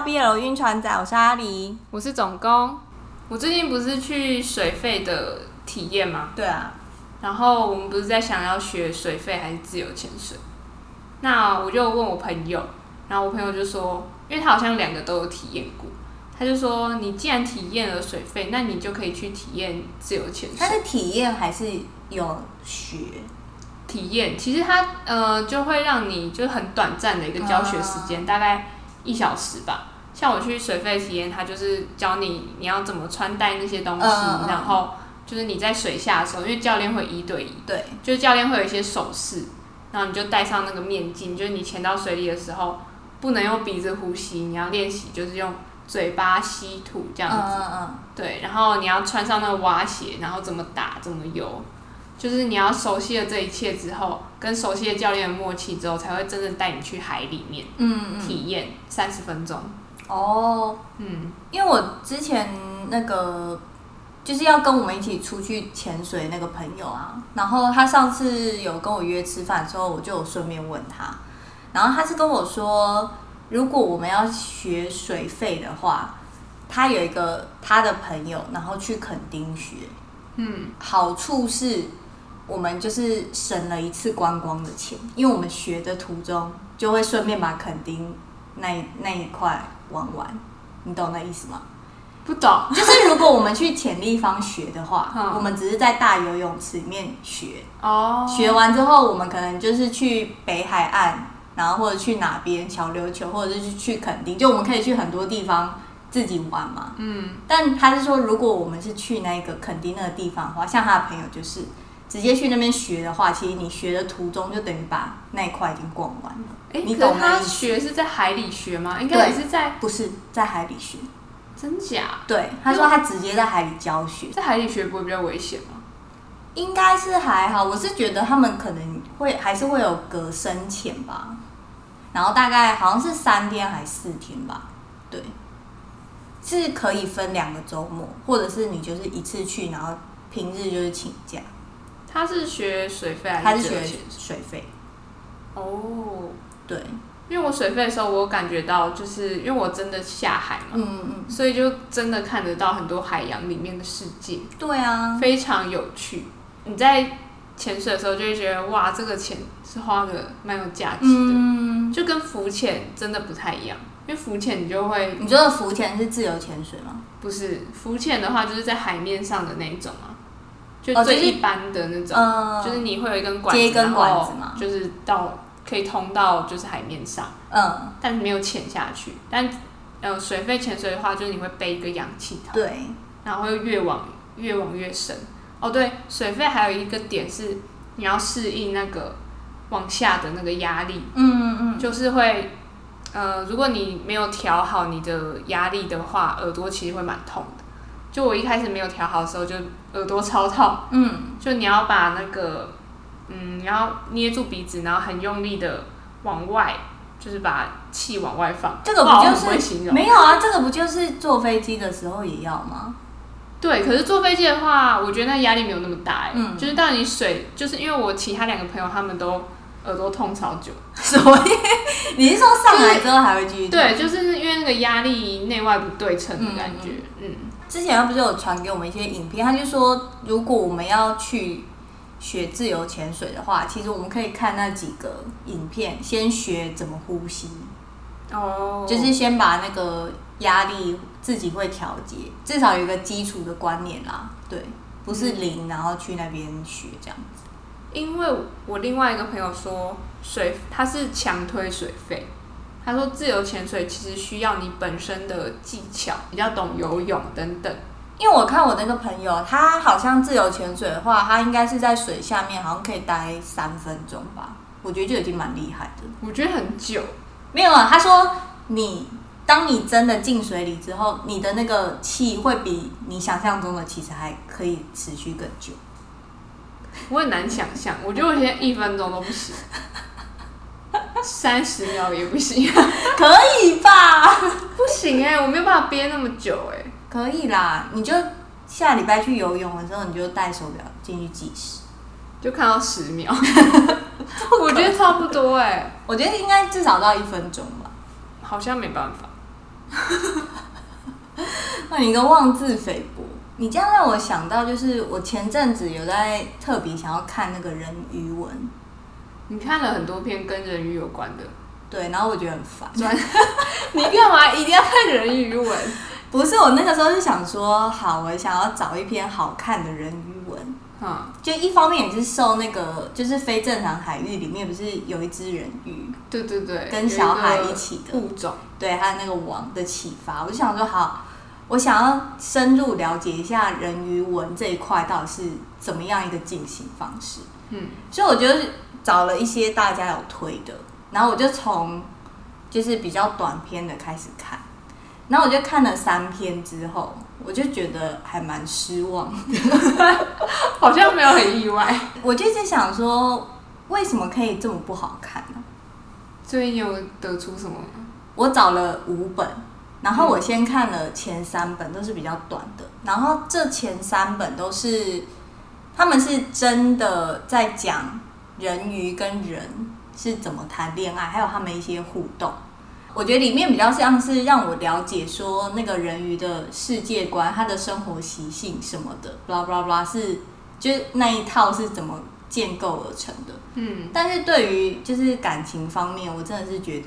到 BL 晕船仔，我是阿狸，我是总工。我最近不是去水费的体验吗？对啊。然后我们不是在想要学水费还是自由潜水？那我就问我朋友，然后我朋友就说，因为他好像两个都有体验过，他就说，你既然体验了水费，那你就可以去体验自由潜水。他是体验还是有学？体验，其实它呃就会让你就是很短暂的一个教学时间，大概一小时吧。像我去水肺体验，他就是教你你要怎么穿戴那些东西，然后就是你在水下的时候，因为教练会一对一，对，就是教练会有一些手势，然后你就戴上那个面镜，就是你潜到水里的时候不能用鼻子呼吸，你要练习就是用嘴巴吸吐这样子，嗯嗯，对，然后你要穿上那个蛙鞋，然后怎么打怎么游。就是你要熟悉了这一切之后，跟熟悉的教练的默契之后，才会真正带你去海里面，嗯，嗯，体验三十分钟。哦，嗯，因为我之前那个就是要跟我们一起出去潜水那个朋友啊，然后他上次有跟我约吃饭的时候，我就有顺便问他，然后他是跟我说，如果我们要学水费的话，他有一个他的朋友，然后去垦丁学，嗯，好处是。我们就是省了一次观光的钱，因为我们学的途中就会顺便把垦丁那那一块玩玩，你懂那意思吗？不懂，就是如果我们去潜立方学的话，嗯、我们只是在大游泳池里面学，哦，学完之后我们可能就是去北海岸，然后或者去哪边小琉球，或者是去垦丁，就我们可以去很多地方自己玩嘛。嗯，但他是说，如果我们是去那个垦丁那个地方的话，像他的朋友就是。直接去那边学的话，其实你学的途中就等于把那一块已经逛完了。哎、欸，你懂他学是在海里学吗？应该也是在，不是在海里学。真假？对，他说他直接在海里教学。在海里学不会比较危险吗？应该是还好，我是觉得他们可能会还是会有隔深浅吧。然后大概好像是三天还是四天吧？对，是可以分两个周末，或者是你就是一次去，然后平日就是请假。他是学水费还是学水费？哦，对，因为我水费的时候，我感觉到就是因为我真的下海嘛，嗯嗯，所以就真的看得到很多海洋里面的世界。对啊，非常有趣。你在潜水的时候就会觉得哇，这个钱是花的蛮有价值的，嗯，就跟浮潜真的不太一样。因为浮潜你就会，你觉得浮潜是自由潜水吗？不是，浮潜的话就是在海面上的那一种啊。就最一般的那种，哦就是，就是你会有一根管子，接一根管子嘛，就是到可以通到就是海面上，嗯，但是没有潜下去。但呃，水肺潜水的话，就是你会背一个氧气筒，对，然后会越往越往越深。哦，对，水肺还有一个点是你要适应那个往下的那个压力，嗯嗯嗯，就是会呃，如果你没有调好你的压力的话，耳朵其实会蛮痛的。就我一开始没有调好的时候，就耳朵超痛。嗯，就你要把那个，嗯，你要捏住鼻子，然后很用力的往外，就是把气往外放。这个不就是没有啊？这个不就是坐飞机的时候也要吗？对，可是坐飞机的话，我觉得那压力没有那么大哎。嗯，就是当你水，就是因为我其他两个朋友他们都耳朵痛超久，所以你是说上来之后还会继续？对，就是因为那个压力内外不对称的感觉，嗯。嗯之前他不是有传给我们一些影片，他就说，如果我们要去学自由潜水的话，其实我们可以看那几个影片，先学怎么呼吸。哦，就是先把那个压力自己会调节，至少有一个基础的观念啦。对，不是零，然后去那边学这样子。因为我另外一个朋友说，水他是强推水费。他说：“自由潜水其实需要你本身的技巧，比较懂游泳等等。因为我看我那个朋友，他好像自由潜水的话，他应该是在水下面，好像可以待三分钟吧。我觉得就已经蛮厉害的。我觉得很久，没有啊。他说你当你真的进水里之后，你的那个气会比你想象中的其实还可以持续更久。我很难想象，我觉得我现在一分钟都不行。”三十秒也不行，可以吧？不行哎、欸，我没有办法憋那么久哎、欸。可以啦，你就下礼拜去游泳了之后，你就戴手表进去计时，就看到十秒。我觉得差不多哎、欸，我觉得应该至少到一分钟吧。好像没办法，那你一个妄自菲薄，你这样让我想到，就是我前阵子有在特别想要看那个人鱼文。你看了很多篇跟人鱼有关的，对，然后我觉得很烦。你干嘛一定要看人鱼文？不是，我那个时候是想说，好，我想要找一篇好看的人鱼文。嗯，就一方面也是受那个，就是非正常海域里面不是有一只人鱼？对对对，跟小海一起的物种，对，还有那个网的启发，我就想说，好，我想要深入了解一下人鱼文这一块到底是怎么样一个进行方式。嗯，所以我觉得。找了一些大家有推的，然后我就从就是比较短篇的开始看，然后我就看了三篇之后，我就觉得还蛮失望的，好像没有很意外。我就在想说，为什么可以这么不好看呢？所以你有得出什么？我找了五本，然后我先看了前三本，都是比较短的，然后这前三本都是他们是真的在讲。人鱼跟人是怎么谈恋爱，还有他们一些互动，我觉得里面比较像是让我了解说那个人鱼的世界观、他的生活习性什么的，blah blah blah，是就是那一套是怎么建构而成的。嗯，但是对于就是感情方面，我真的是觉得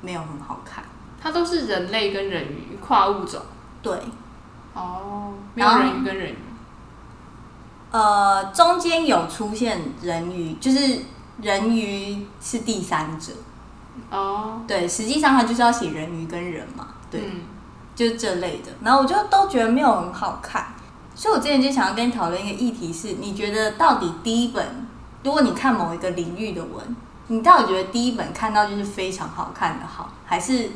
没有很好看。它都是人类跟人鱼跨物种。对。哦，没有人鱼跟人鱼。呃，中间有出现人鱼，就是人鱼是第三者。哦，对，实际上他就是要写人鱼跟人嘛，对，嗯、就这类的。然后我就都觉得没有很好看，所以我之前就想要跟你讨论一个议题是：你觉得到底第一本，如果你看某一个领域的文，你到底觉得第一本看到就是非常好看的好，还是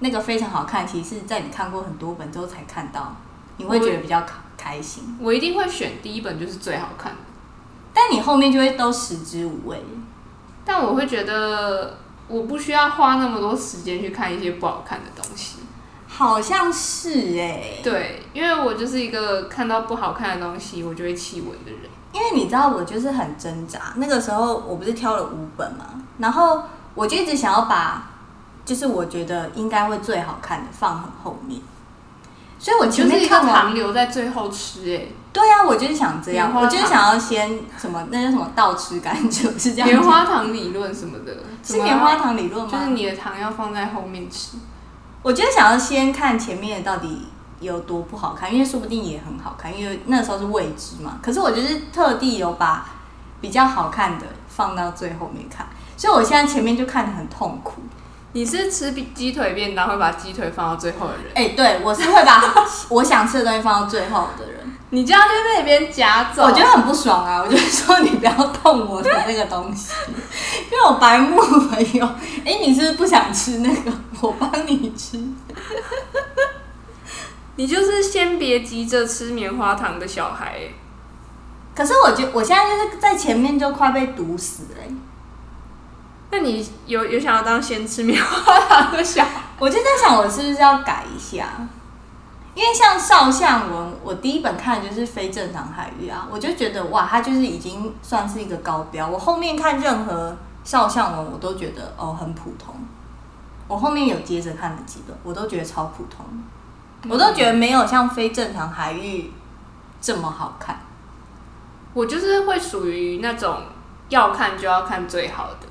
那个非常好看，其实是在你看过很多本之后才看到，你会觉得比较好？开心，我一定会选第一本，就是最好看的。但你后面就会都食之无味。但我会觉得，我不需要花那么多时间去看一些不好看的东西。好像是哎、欸，对，因为我就是一个看到不好看的东西，我就会弃文的人。因为你知道，我就是很挣扎。那个时候，我不是挑了五本嘛，然后我就一直想要把，就是我觉得应该会最好看的放很后面。所以，我就是一个糖留在最后吃诶、欸。对呀、啊，我就是想这样，我就是想要先什么，那叫什么倒吃甘蔗，是这样。棉花糖理论什么的，是棉花糖理论吗？就是你的糖要放在后面吃。我就是想要先看前面到底有多不好看，因为说不定也很好看，因为那时候是未知嘛。可是我就是特地有把比较好看的放到最后面看，所以我现在前面就看得很痛苦。你是吃鸡腿便当会把鸡腿放到最后的人？哎、欸，对，我是会把 我想吃的东西放到最后的人。你这样就被别人夹走，我觉得很不爽啊！我就说你不要动我的那个东西，因为我白目朋友。哎、欸，你是不是不想吃那个？我帮你吃。你就是先别急着吃棉花糖的小孩。可是我觉我现在就是在前面就快被毒死了。那你有有想要当先吃棉花糖的小？我就在想，我是不是要改一下？因为像少相文，我第一本看的就是非正常海域啊，我就觉得哇，他就是已经算是一个高标。我后面看任何少相文，我都觉得哦很普通。我后面有接着看了几本，我都觉得超普通，我都觉得没有像非正常海域这么好看。我就是会属于那种要看就要看最好的。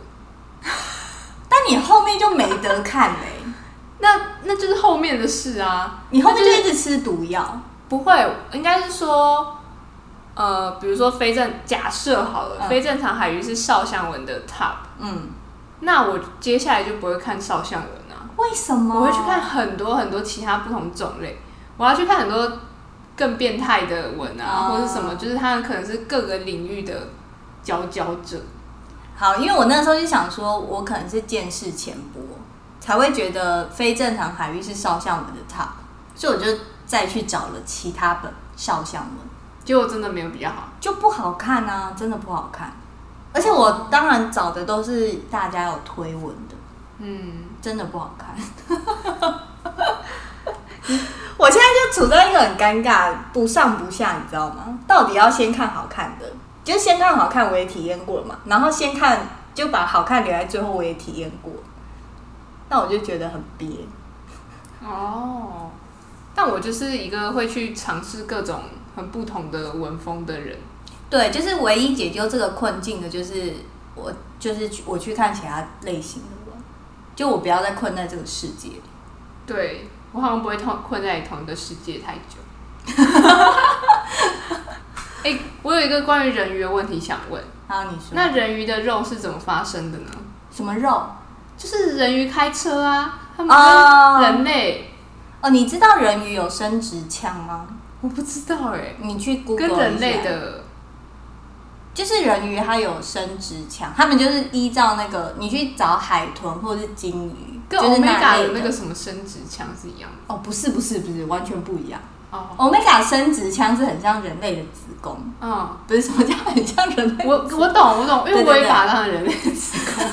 但你后面就没得看嘞、欸，那那就是后面的事啊。你后面就一直吃毒药？不会，应该是说，呃，比如说非正，假设好了，嗯、非正常海域是少相文的 top，嗯，那我接下来就不会看少相文啊。为什么？我会去看很多很多其他不同种类，我要去看很多更变态的文啊，嗯、或者什么，就是他们可能是各个领域的佼佼者。好，因为我那时候就想说，我可能是见识浅薄，才会觉得非正常海域是少相文的 top，所以我就再去找了其他本少相文，结果真的没有比较好，就不好看啊，真的不好看。而且我当然找的都是大家有推文的，嗯，真的不好看。我现在就处在一个很尴尬，不上不下，你知道吗？到底要先看好看的？就先看好看，我也体验过了嘛。然后先看，就把好看留在最后，我也体验过。那我就觉得很憋。哦，但我就是一个会去尝试各种很不同的文风的人。对，就是唯一解救这个困境的，就是我，就是去我去看其他类型的文，就我不要再困在这个世界里。对，我好像不会同困在同一个世界太久。我有一个关于人鱼的问题想问。好，你说。那人鱼的肉是怎么发生的呢？什么肉？就是人鱼开车啊，他们跟人类。哦，你知道人鱼有生殖腔吗？我不知道哎、欸。你去 Google 跟人类的，就是人鱼它有生殖腔，他们就是依照那个，你去找海豚或者是鲸鱼，跟欧米伽的那个什么生殖腔是一样的。哦，不是不是不是，完全不一样。欧米伽生殖腔是很像人类的子宫，嗯，不是什么叫很像人类。我我懂我懂，因为我也把它当人类的子宫。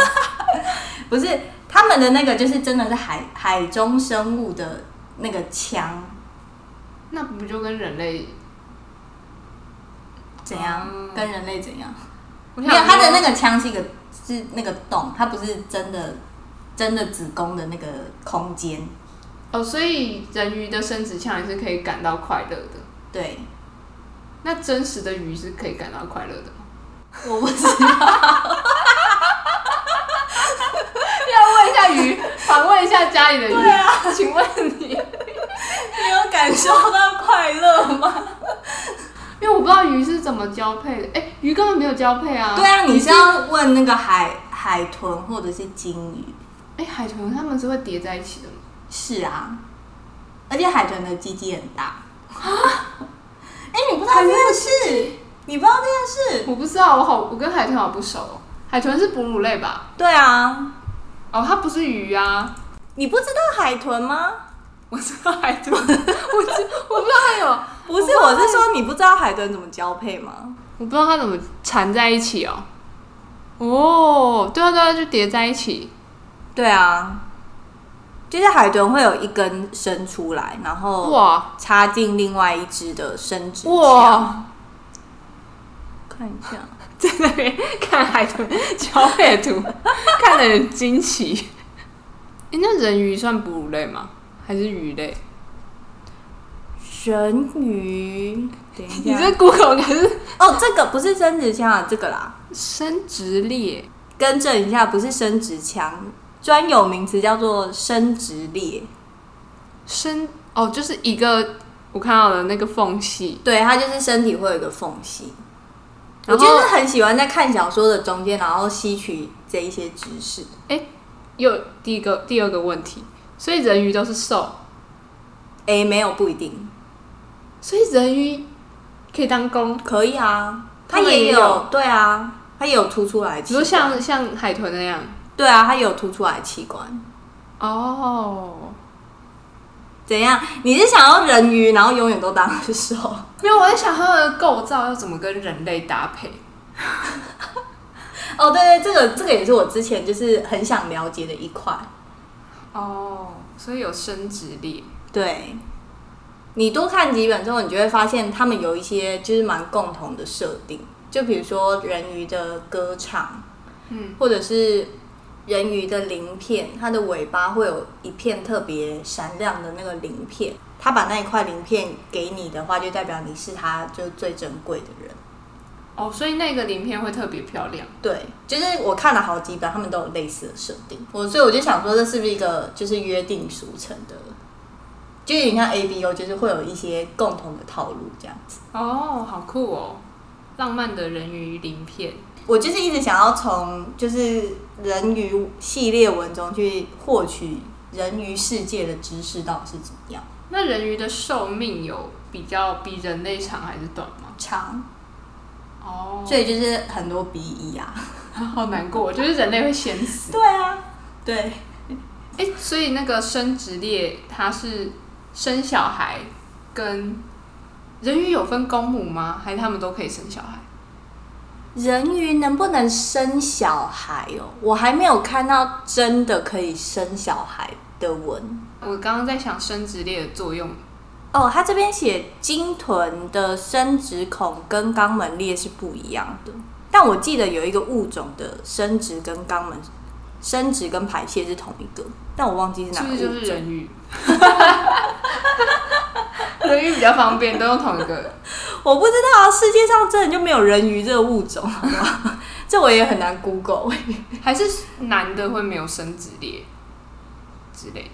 不是他们的那个，就是真的是海海中生物的那个腔。那不就跟人类怎样？嗯、跟人类怎样？没有，他的那个腔是一个是那个洞，它不是真的真的子宫的那个空间。哦，所以人鱼的生殖腔也是可以感到快乐的。对，那真实的鱼是可以感到快乐的吗？我不知道。要问一下鱼，访问一下家里的鱼。对啊，请问你，你有感受到快乐吗？因为我不知道鱼是怎么交配的。哎、欸，鱼根本没有交配啊。对啊，你是要问那个海海豚或者是鲸鱼？哎、欸，海豚它们是会叠在一起的吗？是啊，而且海豚的鸡鸡很大啊！哎、欸，你不知道这件事？你不知道这件事？我不知道，我好，我跟海豚好不熟。海豚是哺乳类吧？对啊。哦，它不是鱼啊！你不知道海豚吗？我知道海豚，我知我不知道它有。不是，我，我是说你不知道海豚怎么交配吗？我不知道它怎么缠在一起哦。哦，对啊，对啊，就叠在一起。对啊。就是海豚会有一根伸出来，然后哇，插进另外一只的生殖腔。哇，看一下，在那边看海豚交配图，看得很惊奇。哎、欸，那人鱼算哺乳类吗？还是鱼类？人鱼，等一下，你这 Google 可是哦，这个不是生殖腔啊，这个啦，生殖裂，更正一下，不是生殖腔。专有名词叫做生殖裂，生哦，就是一个我看到的那个缝隙，对，它就是身体会有一个缝隙。我就是很喜欢在看小说的中间，然后吸取这一些知识。哎、欸，有第一个、第二个问题，所以人鱼都是瘦？哎、欸，没有，不一定。所以人鱼可以当公？可以啊，它也有，有对啊，它也有凸出来，比如像像海豚那样。对啊，它有凸出来的器官。哦，怎样？你是想要人鱼，然后永远都当瘦？没有，我在想它的构造要怎么跟人类搭配。哦，对对，这个这个也是我之前就是很想了解的一块。哦，所以有生殖力。对，你多看几本之后，你就会发现他们有一些就是蛮共同的设定。就比如说人鱼的歌唱，嗯，或者是。人鱼的鳞片，它的尾巴会有一片特别闪亮的那个鳞片。他把那一块鳞片给你的话，就代表你是他就最珍贵的人。哦，所以那个鳞片会特别漂亮。对，就是我看了好几本，他们都有类似的设定。我所以我就想说，这是不是一个就是约定俗成的？就有点像 A B O，就是会有一些共同的套路这样子。哦，好酷哦！浪漫的人鱼鳞片。我就是一直想要从就是人鱼系列文中去获取人鱼世界的知识，到底是怎么样？那人鱼的寿命有比较比人类长还是短吗？长。哦。所以就是很多鼻翼啊，好难过，就是人类会先死。对啊。对。哎、欸，所以那个生殖裂，它是生小孩跟人鱼有分公母吗？还是他们都可以生小孩？人鱼能不能生小孩哦？我还没有看到真的可以生小孩的文。我刚刚在想生殖裂的作用。哦，他这边写鲸豚的生殖孔跟肛门裂是不一样的，但我记得有一个物种的生殖跟肛门生殖跟排泄是同一个，但我忘记是哪个。是不是就是人鱼？人鱼比较方便，都用同一个。我不知道，世界上真的就没有人鱼这个物种？这我也很难 Google。还是男的会没有生殖裂之类的？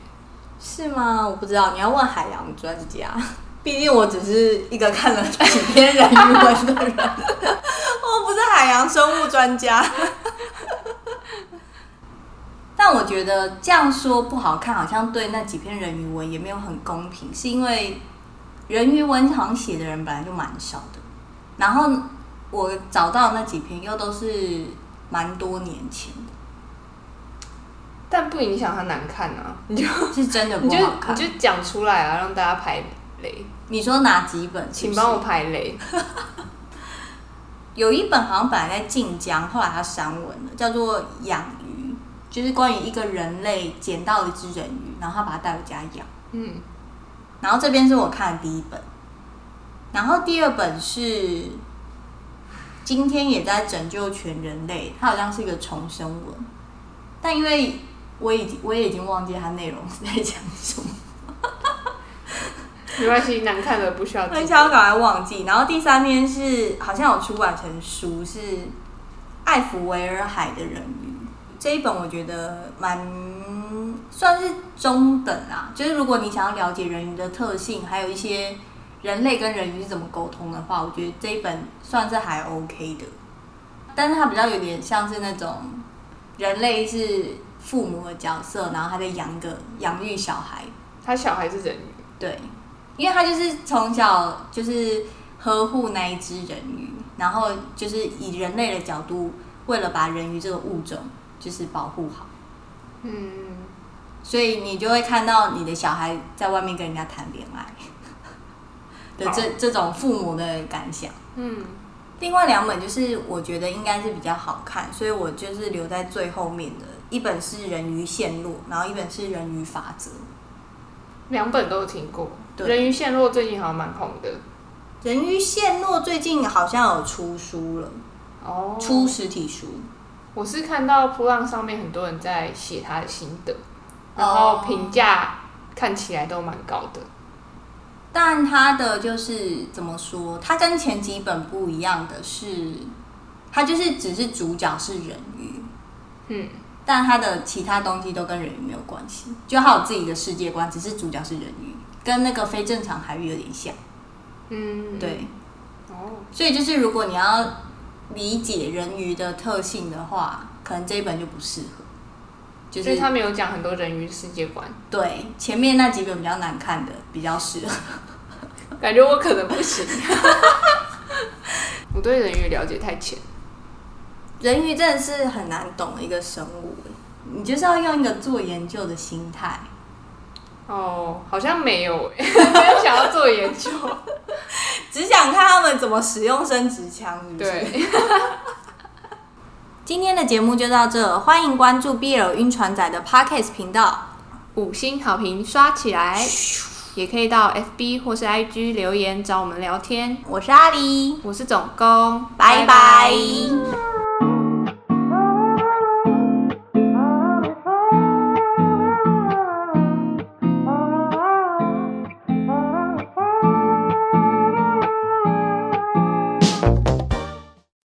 是吗？我不知道，你要问海洋专家。毕竟我只是一个看了几篇人鱼文的人，我不是海洋生物专家。但我觉得这样说不好看，好像对那几篇人鱼文也没有很公平，是因为人鱼文好像写的人本来就蛮少的，然后我找到那几篇又都是蛮多年前的，但不影响它难看啊！你就是真的不好看，你就你就讲出来啊，让大家排雷。你说哪几本？请帮我排雷。有一本好像本来在晋江，后来它删文了，叫做《养鱼》，就是关于一个人类捡到一只人鱼，然后他把它带回家养。嗯。然后这边是我看的第一本，然后第二本是今天也在拯救全人类，它好像是一个重生文，但因为我已经我也已经忘记它内容是在讲什么。没关系，难看的不需要。很想赶快忘记。然后第三篇是好像有出版成书，是艾弗维尔海的人鱼这一本，我觉得蛮算是中等啊。就是如果你想要了解人鱼的特性，还有一些人类跟人鱼是怎么沟通的话，我觉得这一本算是还 OK 的。但是它比较有点像是那种人类是父母的角色，然后他在养个养育小孩，他小孩是人鱼，对。因为他就是从小就是呵护那一只人鱼，然后就是以人类的角度，为了把人鱼这个物种就是保护好，嗯，所以你就会看到你的小孩在外面跟人家谈恋爱 的这这种父母的感想，嗯。另外两本就是我觉得应该是比较好看，所以我就是留在最后面的一本是《人鱼陷落》，然后一本是《人鱼法则》。两本都有听过，对人鱼陷落最近好像蛮红的。人鱼陷落最近好像有出书了，哦，出实体书。我是看到噗浪上面很多人在写他的心得，然后评价看起来都蛮高的。但他的就是怎么说，他跟前几本不一样的是，他就是只是主角是人鱼，嗯。但他的其他东西都跟人鱼没有关系，就他有自己的世界观，只是主角是人鱼，跟那个非正常海域有点像。嗯，对。哦，所以就是如果你要理解人鱼的特性的话，可能这一本就不适合。就是他没有讲很多人鱼世界观。对，前面那几本比较难看的比较适合。感觉我可能不行。我对人鱼了解太浅。人鱼真的是很难懂的一个生物，你就是要用一个做研究的心态。哦，好像没有，没有想要做研究，只想看他们怎么使用生殖枪，是不是？对。今天的节目就到这，欢迎关注 BL 晕船仔的 Podcast 频道，五星好评刷起来，也可以到 FB 或是 IG 留言找我们聊天。我是阿狸，我是总工，拜拜。